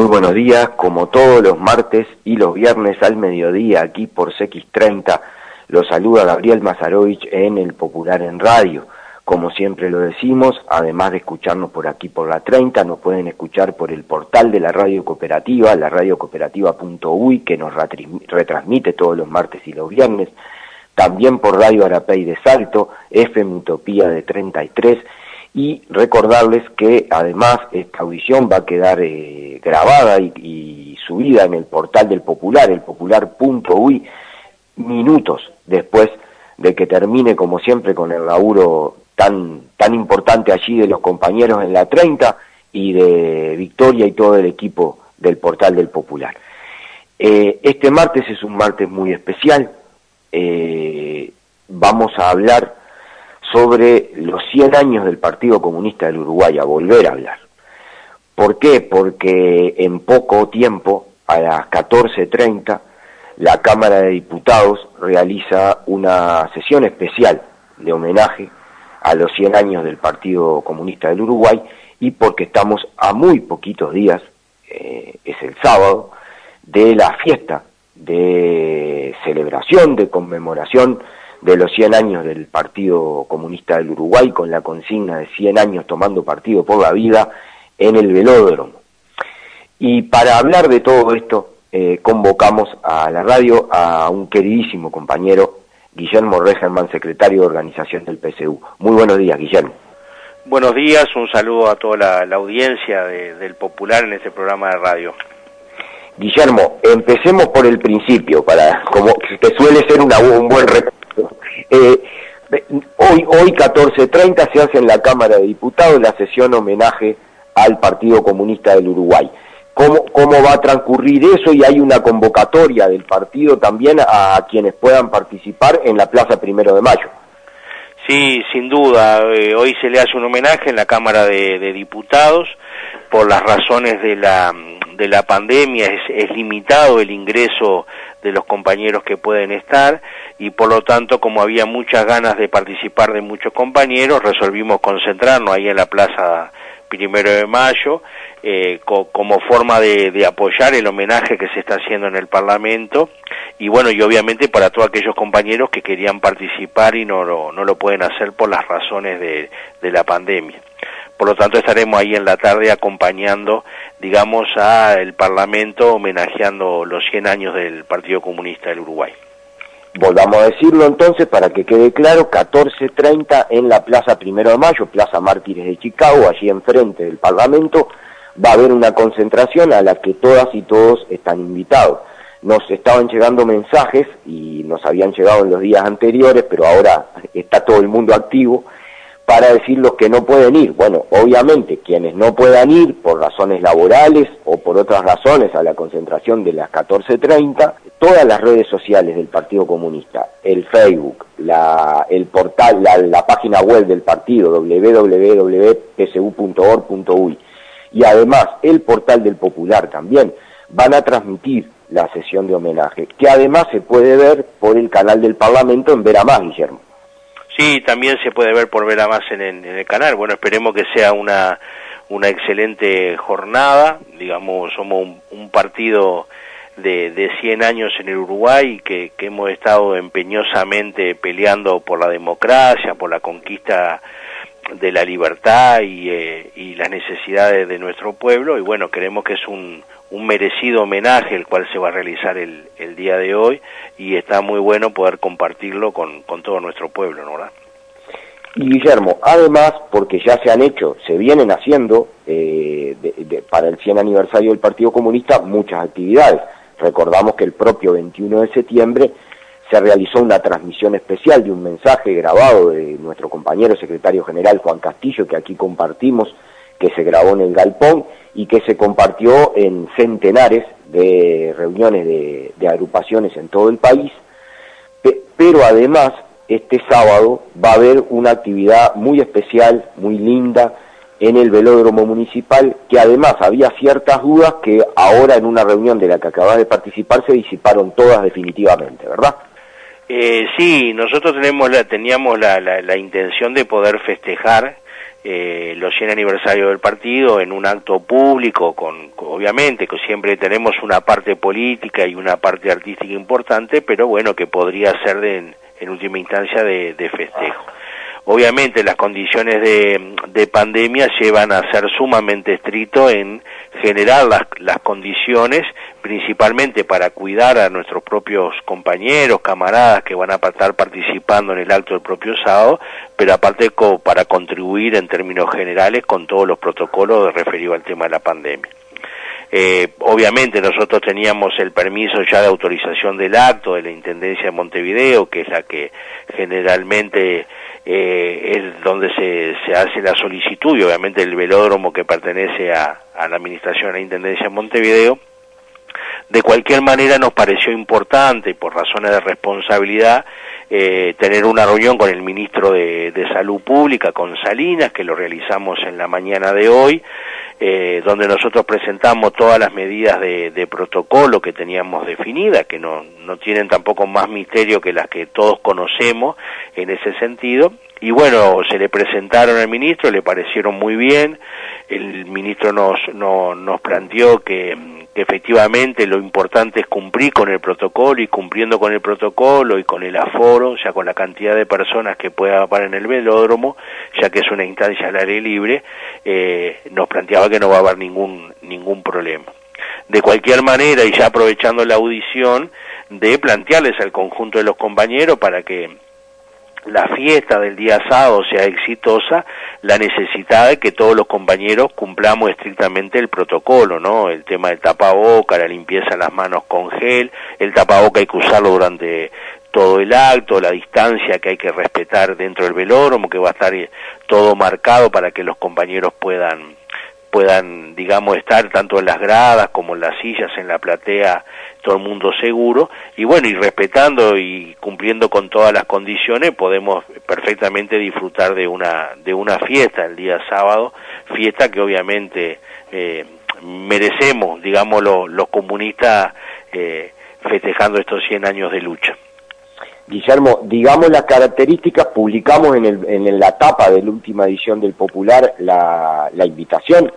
Muy buenos días, como todos los martes y los viernes al mediodía aquí por CX30, los saluda Gabriel Mazarovich en el Popular en Radio. Como siempre lo decimos, además de escucharnos por aquí por la 30, nos pueden escuchar por el portal de la radio cooperativa, la radiocooperativa.uy, que nos retransmite todos los martes y los viernes, también por Radio Arapey de Salto, FM Utopía de 33, y recordarles que además esta audición va a quedar eh, grabada y, subida en el portal del Popular, el popular.uy, minutos después de que termine, como siempre, con el laburo tan, tan importante allí de los compañeros en la 30 y de Victoria y todo el equipo del portal del Popular. Eh, este martes es un martes muy especial. Eh, vamos a hablar sobre los 100 años del Partido Comunista del Uruguay, a volver a hablar. ¿Por qué? Porque en poco tiempo, a las 14.30, la Cámara de Diputados realiza una sesión especial de homenaje a los 100 años del Partido Comunista del Uruguay y porque estamos a muy poquitos días, eh, es el sábado, de la fiesta de celebración, de conmemoración de los 100 años del Partido Comunista del Uruguay con la consigna de 100 años tomando partido por la vida en el velódromo. Y para hablar de todo esto, eh, convocamos a la radio a un queridísimo compañero, Guillermo Regerman, secretario de organización del PSU. Muy buenos días, Guillermo. Buenos días, un saludo a toda la, la audiencia de, del Popular en este programa de radio. Guillermo, empecemos por el principio, para como que suele ser una, un buen recuerdo. Eh, hoy, hoy 14.30 se hace en la Cámara de Diputados la sesión homenaje al Partido Comunista del Uruguay. ¿Cómo, ¿Cómo va a transcurrir eso? Y hay una convocatoria del partido también a quienes puedan participar en la Plaza Primero de Mayo. Sí, sin duda. Eh, hoy se le hace un homenaje en la Cámara de, de Diputados por las razones de la, de la pandemia. Es, es limitado el ingreso de los compañeros que pueden estar y por lo tanto como había muchas ganas de participar de muchos compañeros resolvimos concentrarnos ahí en la plaza primero de mayo eh, co como forma de, de, apoyar el homenaje que se está haciendo en el Parlamento y bueno y obviamente para todos aquellos compañeros que querían participar y no lo, no lo pueden hacer por las razones de, de la pandemia por lo tanto estaremos ahí en la tarde acompañando digamos al Parlamento homenajeando los 100 años del Partido Comunista del Uruguay Volvamos a decirlo entonces para que quede claro, 14.30 en la Plaza Primero de Mayo, Plaza Mártires de Chicago, allí enfrente del Parlamento, va a haber una concentración a la que todas y todos están invitados. Nos estaban llegando mensajes y nos habían llegado en los días anteriores, pero ahora está todo el mundo activo para decir los que no pueden ir. Bueno, obviamente quienes no puedan ir por razones laborales o por otras razones a la concentración de las 14.30, todas las redes sociales del Partido Comunista, el Facebook, la, el portal, la, página web del partido www.psu.org.uy y además el portal del Popular también van a transmitir la sesión de homenaje, que además se puede ver por el canal del Parlamento en Vera Más, Guillermo. Sí, también se puede ver por ver a más en, en, el canal. Bueno, esperemos que sea una, una excelente jornada. Digamos, somos un, partido de, de 100 años en el Uruguay que, que hemos estado empeñosamente peleando por la democracia, por la conquista de la libertad y, eh, y, las necesidades de nuestro pueblo y bueno, creemos que es un, un merecido homenaje el cual se va a realizar el, el, día de hoy y está muy bueno poder compartirlo con, todo nuestro pueblo, ¿no? ¿verdad? Y Guillermo, además, porque ya se han hecho, se vienen haciendo eh, de, para el 100 aniversario del Partido Comunista muchas actividades. Recordamos que el propio 21 de septiembre se realizó una transmisión especial de un mensaje grabado de nuestro compañero secretario general Juan Castillo, que aquí compartimos, que se grabó en el Galpón y que se compartió en centenares de reuniones de, agrupaciones en todo el país. Pero además, este sábado va a haber una actividad muy especial, muy linda, en el velódromo municipal, que además había ciertas dudas que ahora en una reunión de la que acabas de participar se disiparon todas definitivamente, ¿verdad? Eh, sí, nosotros tenemos la, teníamos la, la, la intención de poder festejar eh, los 100 aniversarios del partido en un acto público, con, obviamente que siempre tenemos una parte política y una parte artística importante, pero bueno, que podría ser de, en última instancia de, de festejo. Obviamente las condiciones de, de, pandemia llevan a ser sumamente estricto en generar las, las, condiciones, principalmente para cuidar a nuestros propios compañeros, camaradas que van a estar participando en el acto del propio sábado, pero aparte para contribuir en términos generales con todos los protocolos referidos al tema de la pandemia. Eh, obviamente nosotros teníamos el permiso ya de autorización del acto de la Intendencia de Montevideo, que es la que generalmente eh, es donde se, se, hace la solicitud y obviamente el velódromo que pertenece a, a la Administración de la Intendencia de Montevideo. De cualquier manera nos pareció importante, por razones de responsabilidad, eh, tener una reunión con el ministro de, Salud Pública, con Salinas, que lo realizamos en la mañana de hoy, eh, donde nosotros presentamos todas las medidas de, de, protocolo que teníamos definidas, que no, no tienen tampoco más misterio que las que todos conocemos en ese sentido. Y bueno, se le presentaron al ministro, le parecieron muy bien, el ministro nos, no, nos planteó que que efectivamente lo importante es cumplir con el protocolo y cumpliendo con el protocolo y con el aforo, ya con la cantidad de personas que pueda haber en el velódromo, ya que es una instancia al aire libre, eh, nos planteaba que no va a haber ningún, ningún problema. De cualquier manera, y ya aprovechando la audición, de plantearles al conjunto de los compañeros para que la fiesta del día sábado sea exitosa, la necesidad de que todos los compañeros cumplamos estrictamente el protocolo, ¿no? El tema del tapaboca, la limpieza de las manos con gel, el tapaboca hay que usarlo durante todo el acto, la distancia que hay que respetar dentro del velódromo, que va a estar todo marcado para que los compañeros puedan puedan, digamos, estar tanto en las gradas como en las sillas, en la platea, todo el mundo seguro, y bueno, y respetando y cumpliendo con todas las condiciones, podemos perfectamente disfrutar de una, de una fiesta el día sábado, fiesta que obviamente eh, merecemos, digamos, lo, los comunistas eh, festejando estos 100 años de lucha. Guillermo, digamos las características, publicamos en, el, en la tapa de la última edición del Popular la, la invitación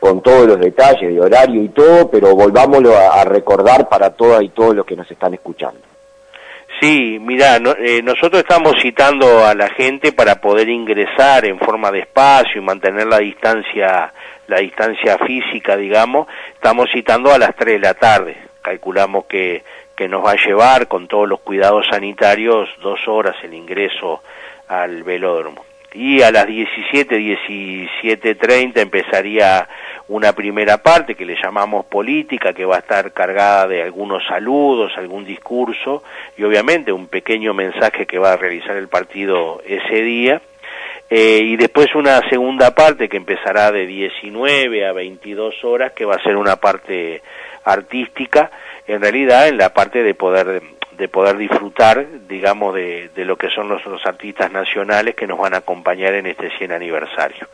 con todos los detalles de horario y todo, pero volvámoslo a, recordar para todas y todos los que nos están escuchando. Sí, mira, no, eh, nosotros estamos citando a la gente para poder ingresar en forma de espacio y mantener la distancia, la distancia física, digamos. Estamos citando a las 3 de la tarde. Calculamos que que nos va a llevar con todos los cuidados sanitarios dos horas el ingreso al velódromo. Y a las 17, 17.30 empezaría una primera parte que le llamamos política, que va a estar cargada de algunos saludos, algún discurso y obviamente un pequeño mensaje que va a realizar el partido ese día. Eh, y después una segunda parte que empezará de 19 a 22 horas, que va a ser una parte artística en realidad en la parte de poder de poder disfrutar, digamos, de, de lo que son los, los, artistas nacionales que nos van a acompañar en este 100 aniversario.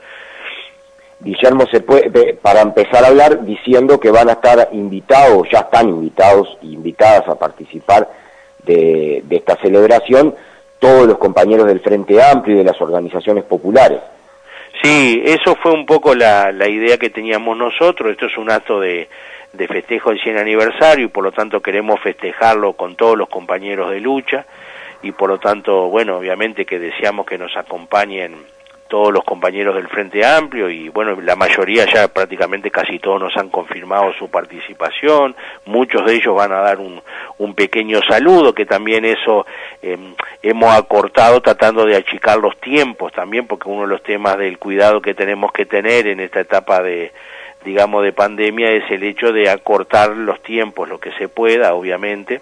Guillermo, se puede, para empezar a hablar, diciendo que van a estar invitados, ya están invitados e invitadas a participar de, de esta celebración, todos los compañeros del Frente Amplio y de las organizaciones populares. Sí, eso fue un poco la, la idea que teníamos nosotros, esto es un acto de, de festejo del 100 aniversario y por lo tanto queremos festejarlo con todos los compañeros de lucha y por lo tanto, bueno, obviamente que deseamos que nos acompañen todos los compañeros del Frente Amplio y bueno, la mayoría ya prácticamente casi todos nos han confirmado su participación, muchos de ellos van a dar un, un pequeño saludo, que también eso em, hemos acortado tratando de achicar los tiempos también, porque uno de los temas del cuidado que tenemos que tener en esta etapa de digamos de pandemia es el hecho de acortar los tiempos lo que se pueda obviamente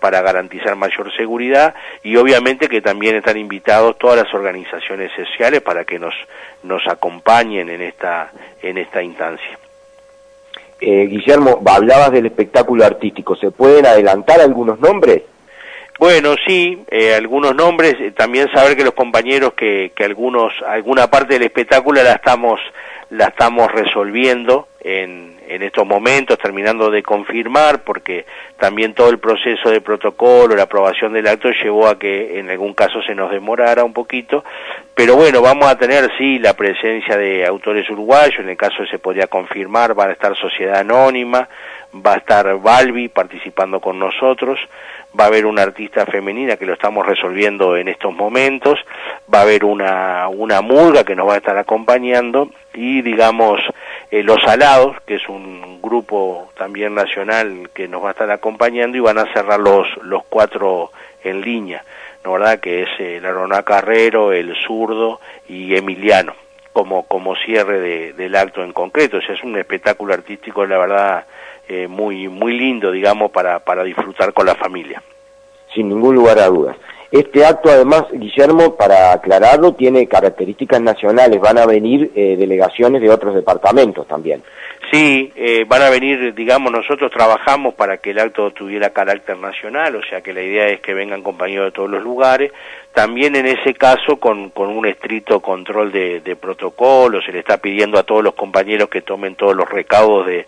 para garantizar mayor seguridad y obviamente que también están invitados todas las organizaciones sociales para que nos nos acompañen en esta en esta instancia. Eh, Guillermo, hablabas del espectáculo artístico, ¿se pueden adelantar algunos nombres? Bueno, sí, eh, algunos nombres, eh, también saber que los compañeros que, que algunos, alguna parte del espectáculo la estamos, la estamos resolviendo en, en estos momentos, terminando de confirmar, porque también todo el proceso de protocolo, la aprobación del acto llevó a que en algún caso se nos demorara un poquito, pero bueno, vamos a tener sí la presencia de autores uruguayos, en el caso se podría confirmar, va a estar Sociedad Anónima, va a estar Balbi participando con nosotros, va a haber una artista femenina que lo estamos resolviendo en estos momentos, va a haber una, una murga que nos va a estar acompañando y digamos eh, Los Alados, que es un grupo también nacional que nos va a estar acompañando y van a cerrar los, los cuatro en línea, ¿no verdad? Que es el eh, Arona Carrero, el Zurdo y Emiliano, como, como cierre de, del acto en concreto. O sea, es un espectáculo artístico, la verdad, eh, muy, muy lindo, digamos, para, para disfrutar con la familia. Sin ningún lugar a dudas. Este acto, además, Guillermo, para aclararlo, tiene características nacionales. Van a venir eh, delegaciones de otros departamentos también. Sí, eh, van a venir, digamos, nosotros trabajamos para que el acto tuviera carácter nacional, o sea que la idea es que vengan compañeros de todos los lugares. También en ese caso con, con un estricto control de, de protocolo, se le está pidiendo a todos los compañeros que tomen todos los recaudos de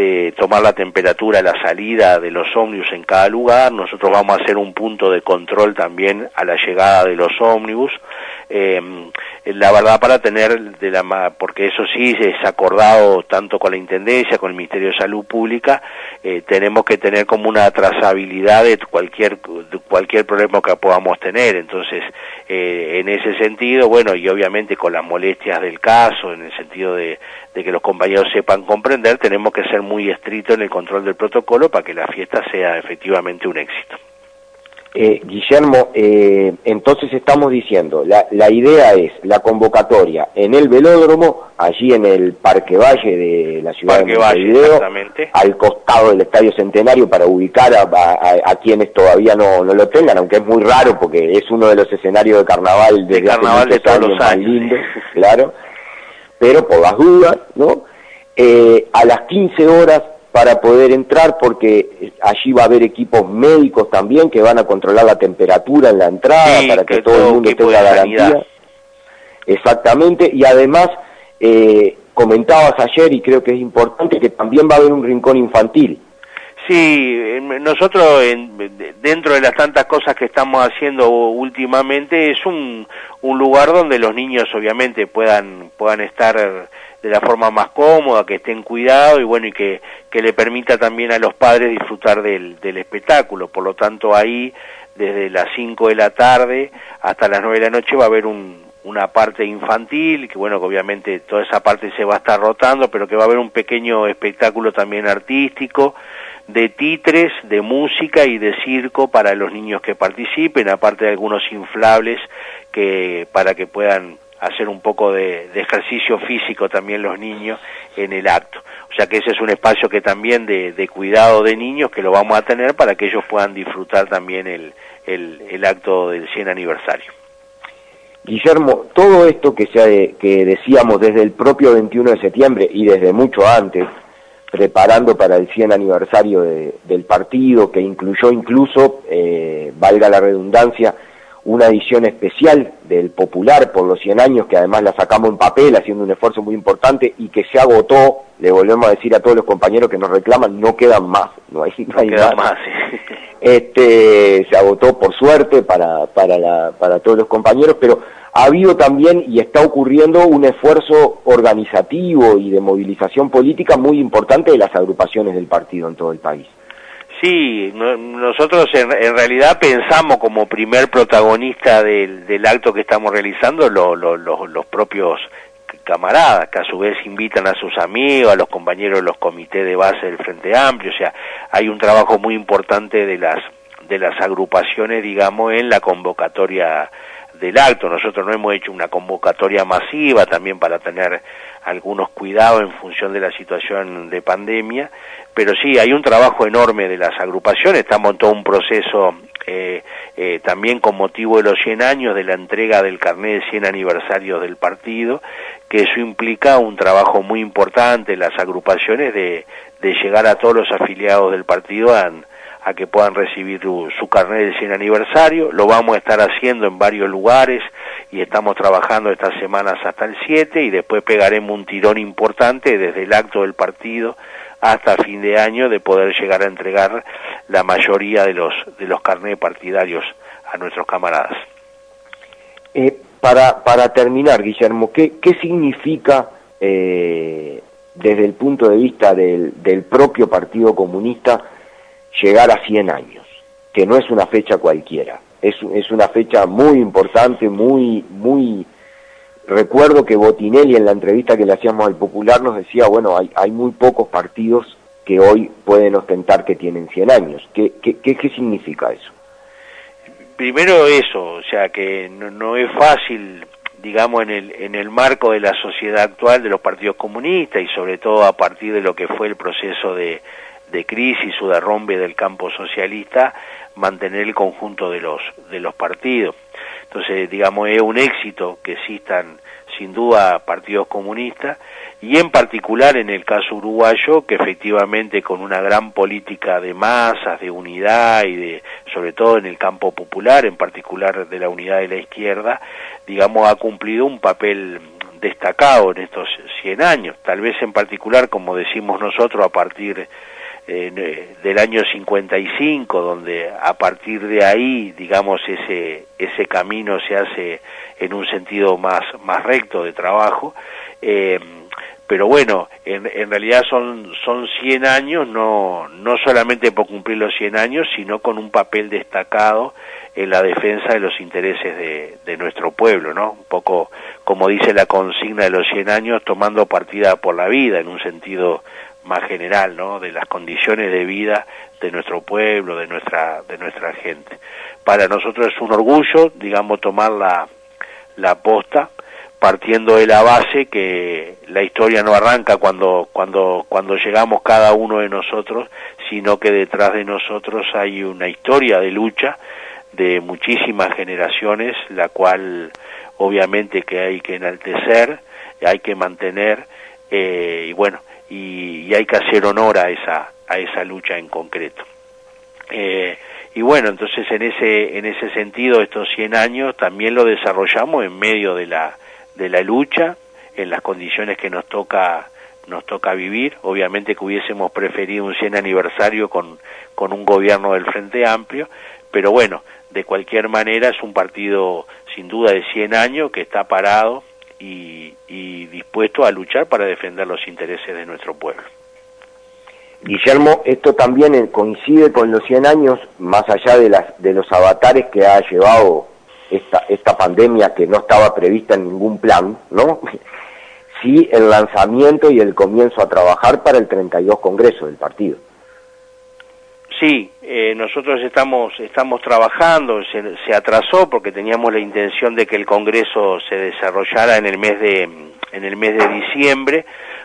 de tomar la temperatura la salida de los ómnibus en cada lugar. Nosotros vamos a hacer un punto de control también a la llegada de los ómnibus. Eh, la verdad para tener de la porque eso sí es acordado tanto con la intendencia con el ministerio de salud pública eh, tenemos que tener como una trazabilidad de cualquier cualquier problema que podamos tener entonces eh, en ese sentido bueno y obviamente con las molestias del caso en el sentido de, de que los compañeros sepan comprender tenemos que ser muy estrictos en el control del protocolo para que la fiesta sea efectivamente un éxito. Eh, Guillermo, eh, entonces estamos diciendo, la, la, idea es la convocatoria en el velódromo, allí en el Parque Valle de la ciudad Parque de Montevideo, al costado del Estadio Centenario para ubicar a, a, a quienes todavía no, no, lo tengan, aunque es muy raro porque es uno de los escenarios de carnaval de carnaval de todos los años, lindo, claro, pero por las dudas, ¿no? Eh, a las 15 horas para poder entrar porque allí va a haber equipos médicos también que van a controlar la temperatura en la entrada sí, para que, que todo el mundo tenga garantía. Exactamente, y además eh, comentabas ayer y creo que es importante que también va a haber un rincón infantil. Sí, nosotros en, dentro de las tantas cosas que estamos haciendo últimamente es un, un lugar donde los niños obviamente puedan puedan estar de la forma más cómoda, que estén cuidados y bueno, y que, que le permita también a los padres disfrutar del, del espectáculo. Por lo tanto, ahí, desde las 5 de la tarde hasta las 9 de la noche va a haber un, una parte infantil, que bueno, que obviamente toda esa parte se va a estar rotando, pero que va a haber un pequeño espectáculo también artístico, de titres, de música y de circo para los niños que participen, aparte de algunos inflables que para que puedan hacer un poco de, ejercicio físico también los niños en el acto. O sea que ese es un espacio que también de, cuidado de niños que lo vamos a tener para que ellos puedan disfrutar también el, el, el acto del 100 aniversario. Guillermo, todo esto que, se, que decíamos desde el propio 21 de septiembre y desde mucho antes, preparando para el 100 aniversario de, del partido, que incluyó incluso, eh, valga la redundancia, una edición especial del Popular por los 100 años, que además la sacamos en papel haciendo un esfuerzo muy importante y que se agotó, le volvemos a decir a todos los compañeros que nos reclaman, no quedan más, no hay, no hay más. más sí. Este, se agotó por suerte para, para, la, para todos los compañeros, pero ha habido también y está ocurriendo un esfuerzo organizativo y de movilización política muy importante de las agrupaciones del partido en todo el país. Sí, nosotros en, realidad pensamos como primer protagonista del, del acto que estamos realizando los propios camaradas, que a su vez invitan a sus amigos, a los compañeros de los comités de base del Frente Amplio, o sea, hay un trabajo muy importante de las de las agrupaciones, digamos, en la convocatoria del acto. Nosotros no hemos hecho una convocatoria masiva también para tener algunos cuidados en función de la situación de pandemia, pero sí, hay un trabajo enorme de las agrupaciones, estamos en todo un proceso eh, eh, también con motivo de los 100 años de la entrega del carnet de 100 aniversarios del partido, que eso implica un trabajo muy importante las agrupaciones de, de llegar a todos los afiliados del partido a, a que puedan recibir su, carnet de 100 aniversario. Lo vamos a estar haciendo en varios lugares y estamos trabajando estas semanas hasta el 7 y después pegaremos un tirón importante desde el acto del partido hasta fin de año de poder llegar a entregar la mayoría de los de los partidarios a nuestros camaradas. Eh, para, para terminar, Guillermo, ¿qué, qué significa eh, desde el punto de vista del, del propio Partido Comunista llegar a 100 años? Que no es una fecha cualquiera, es, es una fecha muy importante, muy, muy recuerdo que Botinelli en la entrevista que le hacíamos al Popular nos decía, bueno, hay, hay muy pocos partidos que hoy pueden ostentar que tienen 100 años. ¿Qué, qué, qué, significa eso? Primero eso, o sea que no, es fácil, digamos, en el, en el marco de la sociedad actual de los partidos comunistas y sobre todo a partir de lo que fue el proceso de, de crisis o de rompe del campo socialista, mantener el conjunto de los, de los partidos. Entonces, digamos, es un éxito que existan sin duda partidos comunistas y en particular en el caso uruguayo que efectivamente con una gran política de masas, de unidad y de sobre todo en el campo popular, en particular de la unidad de la izquierda, digamos ha cumplido un papel destacado en estos 100 años, tal vez en particular como decimos nosotros a partir eh, del año 55, donde a partir de ahí, digamos, ese, ese camino se hace en un sentido más, más recto de trabajo. Eh, pero bueno, en, en, realidad son, son 100 años, no, no solamente por cumplir los 100 años, sino con un papel destacado en la defensa de los intereses de, de nuestro pueblo, ¿no? Un poco como dice la consigna de los 100 años, tomando partida por la vida, en un sentido más general, ¿no? De las condiciones de vida de nuestro pueblo, de nuestra, de nuestra gente. Para nosotros es un orgullo, digamos, tomar la, la posta, partiendo de la base que la historia no arranca cuando, cuando, cuando llegamos cada uno de nosotros, sino que detrás de nosotros hay una historia de lucha de muchísimas generaciones, la cual obviamente que hay que enaltecer, hay que mantener, eh, y bueno, y, hay que hacer honor a esa, a esa lucha en concreto. Eh, y bueno, entonces en ese, en ese sentido, estos 100 años también lo desarrollamos en medio de la, de la lucha, en las condiciones que nos toca, nos toca vivir. Obviamente que hubiésemos preferido un 100 aniversario con, con un gobierno del Frente Amplio, pero bueno, de cualquier manera es un partido sin duda de 100 años que está parado y, dispuesto a luchar para defender los intereses de nuestro pueblo. Guillermo, esto también coincide con los 100 años, más allá de, las, de los avatares que ha llevado esta, esta pandemia que no estaba prevista en ningún plan, ¿no? Sí, el lanzamiento y el comienzo a trabajar para el 32 Congreso del partido. Sí, eh, nosotros estamos estamos trabajando, se, se, atrasó porque teníamos la intención de que el Congreso se desarrollara en el mes de en el mes de diciembre,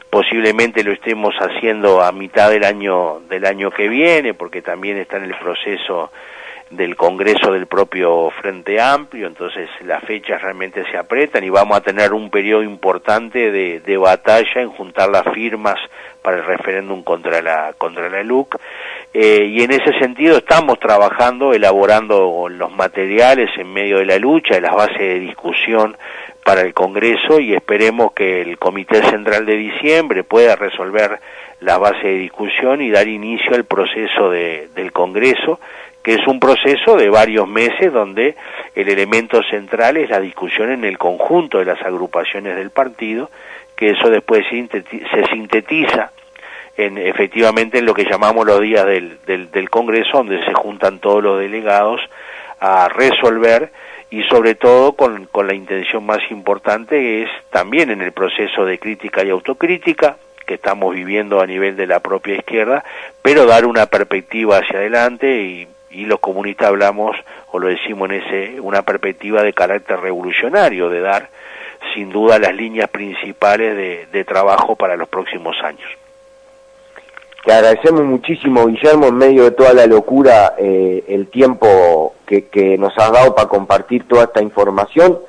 posiblemente lo estemos haciendo a mitad del año del año que viene porque también está en el proceso del Congreso del propio Frente Amplio, entonces las fechas realmente se apretan y vamos a tener un periodo importante de, de batalla en juntar las firmas para el referéndum contra la contra la LUC eh, y en ese sentido estamos trabajando, elaborando los materiales en medio de la lucha, de las bases de discusión para el Congreso y esperemos que el Comité Central de diciembre pueda resolver la base de discusión y dar inicio al proceso de, del Congreso, que es un proceso de varios meses donde el elemento central es la discusión en el conjunto de las agrupaciones del partido, que eso después se sintetiza en, efectivamente en lo que llamamos los días del, del, Congreso, donde se juntan todos los delegados a resolver y sobre todo con, con, la intención más importante es también en el proceso de crítica y autocrítica que estamos viviendo a nivel de la propia izquierda, pero dar una perspectiva hacia adelante y, los comunistas hablamos o lo decimos en ese una perspectiva de carácter revolucionario de dar sin duda las líneas principales de trabajo para los próximos años. Te agradecemos muchísimo, Guillermo, en medio de toda la locura, eh, el tiempo que, nos has dado para compartir toda esta información.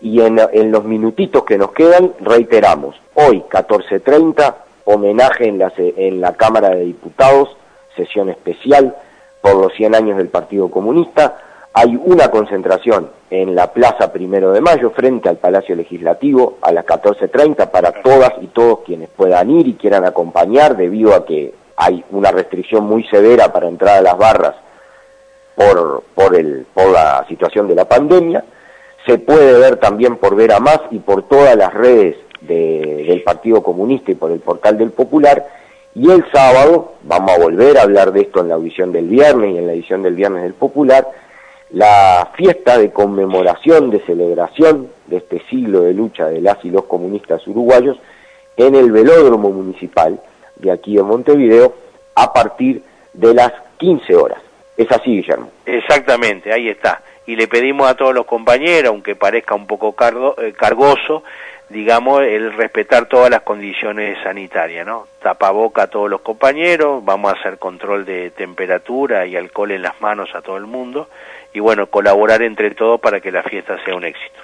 Y en, en, los minutitos que nos quedan, reiteramos, hoy, 14.30, homenaje en la, en la Cámara de Diputados, sesión especial por los 100 años del Partido Comunista. Hay una concentración en la Plaza Primero de Mayo, frente al Palacio Legislativo, a las 14.30, para todas y todos quienes puedan ir y quieran acompañar, debido a que hay una restricción muy severa para entrar a las barras por, por, el, por la situación de la pandemia. Se puede ver también por Ver a Más y por todas las redes de, del Partido Comunista y por el portal del Popular. Y el sábado, vamos a volver a hablar de esto en la audición del viernes y en la edición del viernes del Popular, la fiesta de conmemoración, de celebración de este siglo de lucha de las y los comunistas uruguayos en el velódromo municipal de aquí de Montevideo a partir de las 15 horas. Es así, Guillermo. Exactamente, ahí está. Y le pedimos a todos los compañeros, aunque parezca un poco cargo, eh, cargoso, digamos, el respetar todas las condiciones sanitarias, ¿no? Tapaboca a todos los compañeros, vamos a hacer control de temperatura y alcohol en las manos a todo el mundo y bueno, colaborar entre todos para que la fiesta sea un éxito.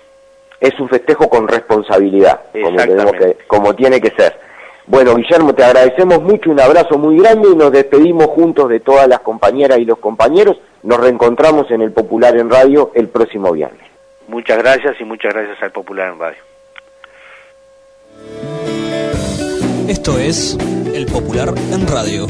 Es un festejo con responsabilidad, como, que, como tiene que ser. Bueno, Guillermo, te agradecemos mucho, un abrazo muy grande y nos despedimos juntos de todas las compañeras y los compañeros. Nos reencontramos en el Popular en Radio el próximo viernes. Muchas gracias y muchas gracias al Popular en Radio. Esto es El Popular en Radio.